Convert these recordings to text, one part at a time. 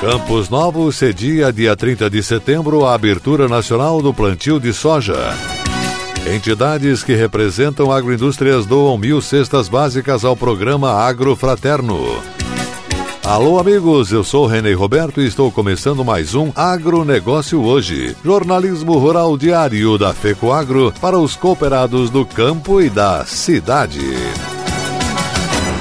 Campos Novos cedia dia 30 de setembro a abertura nacional do plantio de soja. Entidades que representam agroindústrias doam mil cestas básicas ao programa Agro Fraterno. Alô, amigos, eu sou René Roberto e estou começando mais um Agronegócio Hoje, jornalismo rural diário da FECO Agro para os cooperados do campo e da cidade.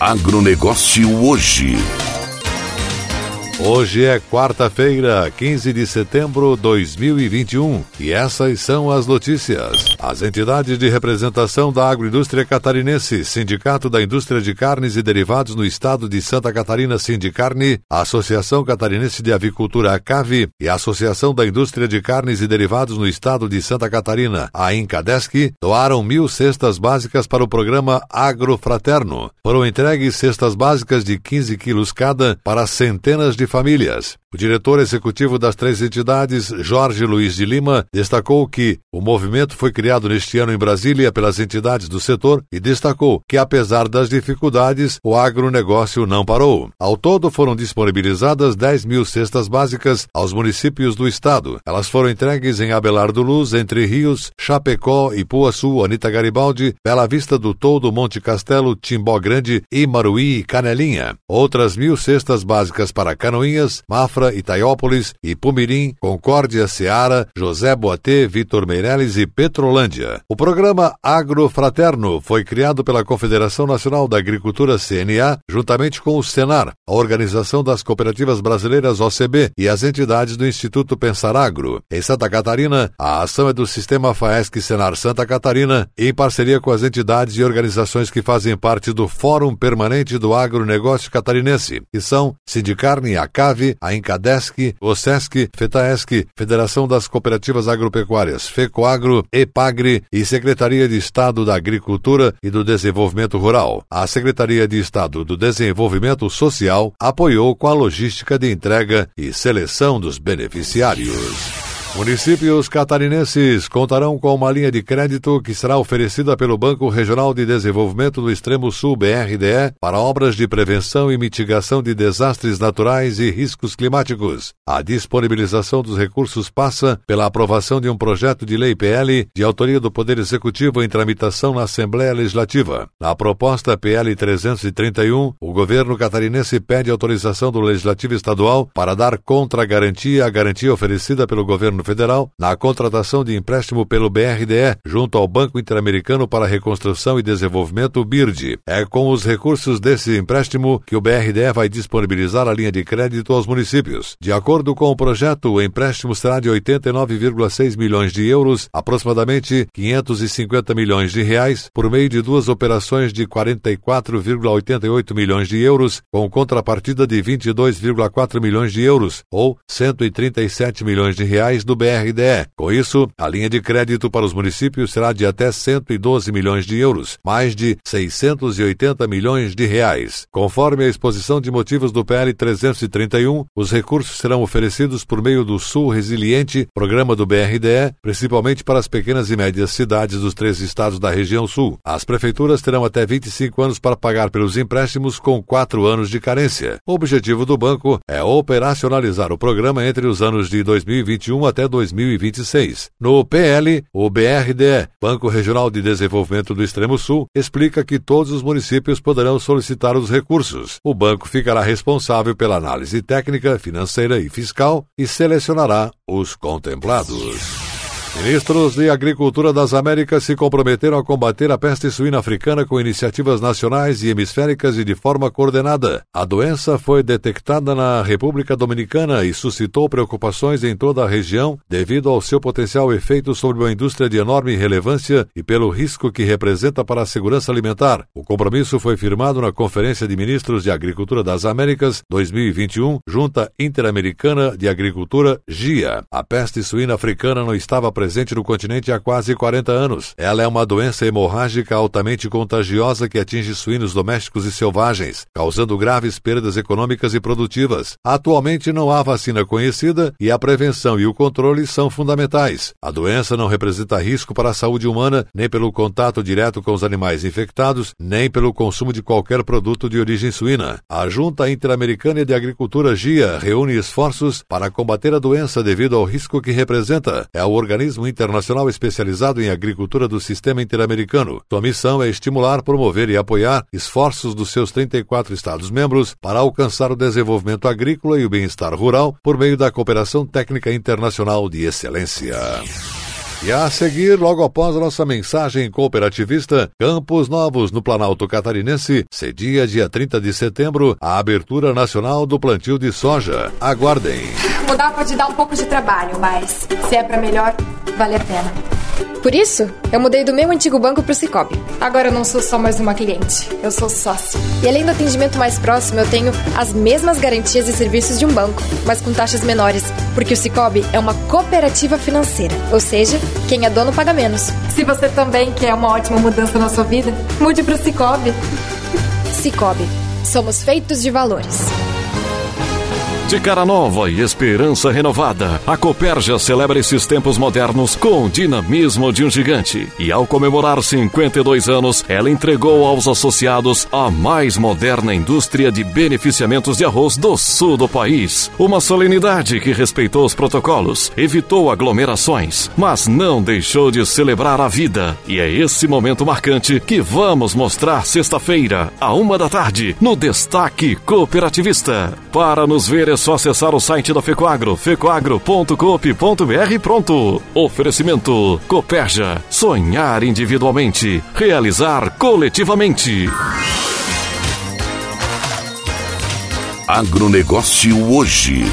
Agronegócio hoje. Hoje é quarta-feira, 15 de setembro de 2021 e essas são as notícias. As entidades de representação da agroindústria catarinense, Sindicato da Indústria de Carnes e Derivados no Estado de Santa Catarina Sindicarne, Associação Catarinense de Avicultura ACAVI e Associação da Indústria de Carnes e Derivados no Estado de Santa Catarina, a Incadesc, doaram mil cestas básicas para o programa Agrofraterno. Foram entregues cestas básicas de 15 quilos cada para centenas de familias. O diretor executivo das três entidades, Jorge Luiz de Lima, destacou que o movimento foi criado neste ano em Brasília pelas entidades do setor e destacou que, apesar das dificuldades, o agronegócio não parou. Ao todo, foram disponibilizadas 10 mil cestas básicas aos municípios do estado. Elas foram entregues em Abelardo Luz, Entre Rios, Chapecó, Ipuaçu, Anita Garibaldi, Bela Vista do Todo, Monte Castelo, Timbó Grande, Imaruí e Canelinha. Outras mil cestas básicas para Canoinhas, Mafra, Itaiópolis, Ipumirim, Concórdia, Seara, José Boatê, Vitor Meirelles e Petrolândia. O programa Agrofraterno foi criado pela Confederação Nacional da Agricultura CNA, juntamente com o Senar, a Organização das Cooperativas Brasileiras OCB e as entidades do Instituto Pensar Agro. Em Santa Catarina, a ação é do Sistema FAESC Senar Santa Catarina, em parceria com as entidades e organizações que fazem parte do Fórum Permanente do Agronegócio Catarinense, que são Sindicarne, a CAVE, a Incadesc, OSESC, FETAESC, Federação das Cooperativas Agropecuárias, FECOAGRO, EPAGRE e Secretaria de Estado da Agricultura e do Desenvolvimento Rural. A Secretaria de Estado do Desenvolvimento Social apoiou com a logística de entrega e seleção dos beneficiários. Municípios catarinenses contarão com uma linha de crédito que será oferecida pelo Banco Regional de Desenvolvimento do Extremo Sul BRDE para obras de prevenção e mitigação de desastres naturais e riscos climáticos. A disponibilização dos recursos passa pela aprovação de um projeto de lei PL de autoria do Poder Executivo em tramitação na Assembleia Legislativa. Na proposta PL 331, o governo catarinense pede autorização do Legislativo Estadual para dar contra-garantia à garantia oferecida pelo governo Federal na contratação de empréstimo pelo BRDE junto ao Banco Interamericano para Reconstrução e Desenvolvimento BIRD. É com os recursos desse empréstimo que o BRDE vai disponibilizar a linha de crédito aos municípios. De acordo com o projeto, o empréstimo será de 89,6 milhões de euros, aproximadamente 550 milhões de reais, por meio de duas operações de 44,88 milhões de euros, com contrapartida de 22,4 milhões de euros, ou 137 milhões de reais do do BRDE. Com isso, a linha de crédito para os municípios será de até 112 milhões de euros, mais de 680 milhões de reais. Conforme a exposição de motivos do PL 331, os recursos serão oferecidos por meio do Sul Resiliente, programa do BRDE, principalmente para as pequenas e médias cidades dos três estados da região sul. As prefeituras terão até 25 anos para pagar pelos empréstimos com quatro anos de carência. O objetivo do banco é operacionalizar o programa entre os anos de 2021 até 2026. No PL, o BRDE, Banco Regional de Desenvolvimento do Extremo Sul, explica que todos os municípios poderão solicitar os recursos. O banco ficará responsável pela análise técnica, financeira e fiscal e selecionará os contemplados. Ministros de Agricultura das Américas se comprometeram a combater a peste suína africana com iniciativas nacionais e hemisféricas e de forma coordenada. A doença foi detectada na República Dominicana e suscitou preocupações em toda a região devido ao seu potencial efeito sobre uma indústria de enorme relevância e pelo risco que representa para a segurança alimentar. O compromisso foi firmado na Conferência de Ministros de Agricultura das Américas 2021, Junta Interamericana de Agricultura, GIA. A peste suína africana não estava presente presente no continente há quase 40 anos. Ela é uma doença hemorrágica altamente contagiosa que atinge suínos domésticos e selvagens, causando graves perdas econômicas e produtivas. Atualmente não há vacina conhecida e a prevenção e o controle são fundamentais. A doença não representa risco para a saúde humana, nem pelo contato direto com os animais infectados, nem pelo consumo de qualquer produto de origem suína. A Junta Interamericana de Agricultura GIA reúne esforços para combater a doença devido ao risco que representa. É o organismo organismo internacional especializado em agricultura do sistema interamericano. Sua missão é estimular, promover e apoiar esforços dos seus 34 Estados-membros para alcançar o desenvolvimento agrícola e o bem-estar rural por meio da cooperação técnica internacional de excelência. E a seguir, logo após a nossa mensagem cooperativista, Campos Novos no Planalto Catarinense, cedia dia 30 de setembro a abertura nacional do plantio de soja. Aguardem. Mudar pode dar um pouco de trabalho, mas se é para melhor, vale a pena. Por isso, eu mudei do meu antigo banco para o Cicobi. Agora eu não sou só mais uma cliente, eu sou sócio. E além do atendimento mais próximo, eu tenho as mesmas garantias e serviços de um banco, mas com taxas menores, porque o Cicobi é uma cooperativa financeira, ou seja, quem é dono paga menos. Se você também quer uma ótima mudança na sua vida, mude para o Cicobi. Cicobi, somos feitos de valores. De cara nova e esperança renovada, a Coperja celebra esses tempos modernos com o dinamismo de um gigante. E ao comemorar 52 anos, ela entregou aos associados a mais moderna indústria de beneficiamentos de arroz do sul do país. Uma solenidade que respeitou os protocolos, evitou aglomerações, mas não deixou de celebrar a vida. E é esse momento marcante que vamos mostrar sexta-feira, à uma da tarde, no Destaque Cooperativista. Para nos ver é só acessar o site da Fecoagro, fecoagro.coop.br pronto. Oferecimento Coperja, sonhar individualmente, realizar coletivamente. Agronegócio hoje.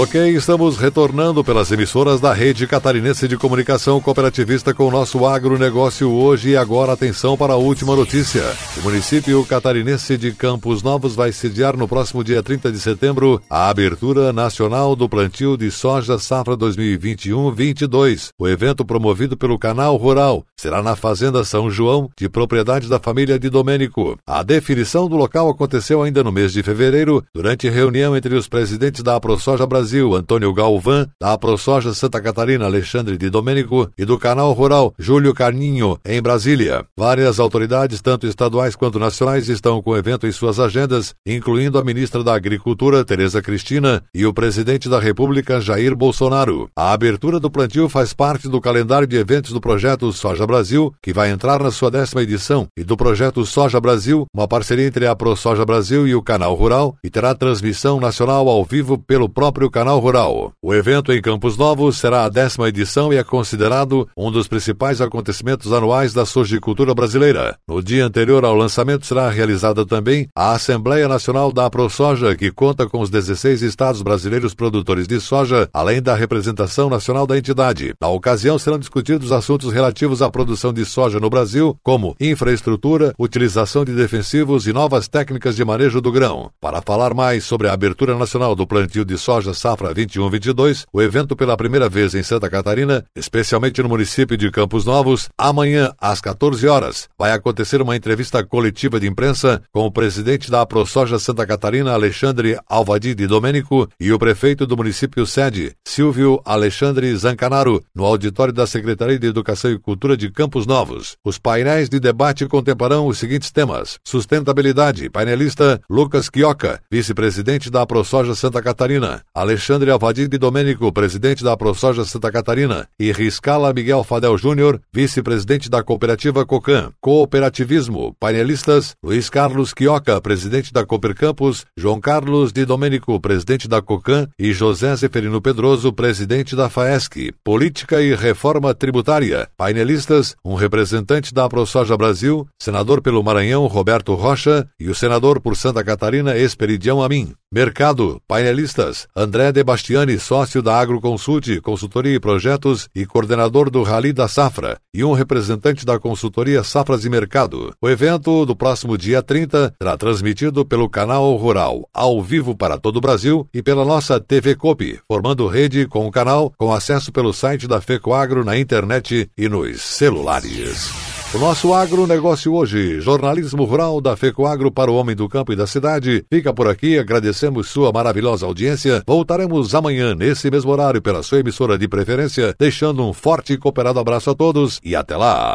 Ok, estamos retornando pelas emissoras da Rede Catarinense de Comunicação Cooperativista com o nosso agronegócio hoje. E agora, atenção para a última notícia. O município catarinense de Campos Novos vai sediar no próximo dia 30 de setembro a abertura nacional do plantio de soja safra 2021-22. O evento promovido pelo Canal Rural será na Fazenda São João, de propriedade da família de Domênico. A definição do local aconteceu ainda no mês de fevereiro, durante reunião entre os presidentes da AproSoja Brasil Brasil, Antônio Galvão, da AproSoja Santa Catarina, Alexandre de Domênico, e do Canal Rural, Júlio Carninho, em Brasília. Várias autoridades, tanto estaduais quanto nacionais, estão com o evento em suas agendas, incluindo a ministra da Agricultura, Tereza Cristina, e o presidente da República, Jair Bolsonaro. A abertura do plantio faz parte do calendário de eventos do projeto Soja Brasil, que vai entrar na sua décima edição, e do projeto Soja Brasil, uma parceria entre a ProSoja Brasil e o Canal Rural, e terá transmissão nacional ao vivo pelo próprio Canal Rural. O evento em Campos Novos será a décima edição e é considerado um dos principais acontecimentos anuais da sojicultura brasileira. No dia anterior ao lançamento será realizada também a Assembleia Nacional da ProSoja, que conta com os 16 estados brasileiros produtores de soja, além da representação nacional da entidade. Na ocasião serão discutidos assuntos relativos à produção de soja no Brasil, como infraestrutura, utilização de defensivos e novas técnicas de manejo do grão. Para falar mais sobre a abertura nacional do plantio de soja Safra 21-22, o evento pela primeira vez em Santa Catarina, especialmente no município de Campos Novos, amanhã às 14 horas, vai acontecer uma entrevista coletiva de imprensa com o presidente da ProSoja Santa Catarina, Alexandre Alvadi de Domênico, e o prefeito do município sede, Silvio Alexandre Zancanaro, no auditório da Secretaria de Educação e Cultura de Campos Novos. Os painéis de debate contemplarão os seguintes temas: sustentabilidade, painelista Lucas Quioca, vice-presidente da ProSoja Santa Catarina, Alexandre Alvadi de Domênico, presidente da ProSoja Santa Catarina, e Riscala Miguel Fadel Júnior, vice-presidente da cooperativa Cocan. Cooperativismo, painelistas Luiz Carlos Quioca, presidente da Cooper Campos, João Carlos de Domênico, presidente da Cocan e José Zeferino Pedroso, presidente da FAESC. Política e reforma tributária. Painelistas, um representante da ProSoja Brasil, senador pelo Maranhão Roberto Rocha e o senador por Santa Catarina Esperidião Amin. Mercado, painelistas, André De Bastiani, sócio da Agroconsult, consultoria e projetos e coordenador do Rally da Safra, e um representante da consultoria Safras e Mercado. O evento do próximo dia 30 será transmitido pelo canal Rural, ao vivo para todo o Brasil e pela nossa TV Copi, formando rede com o canal com acesso pelo site da FECOAGRO na internet e nos celulares. O nosso agronegócio hoje, jornalismo rural da FECOAGRO para o homem do campo e da cidade, fica por aqui. Agradecemos sua maravilhosa audiência. Voltaremos amanhã, nesse mesmo horário, pela sua emissora de preferência, deixando um forte e cooperado abraço a todos e até lá.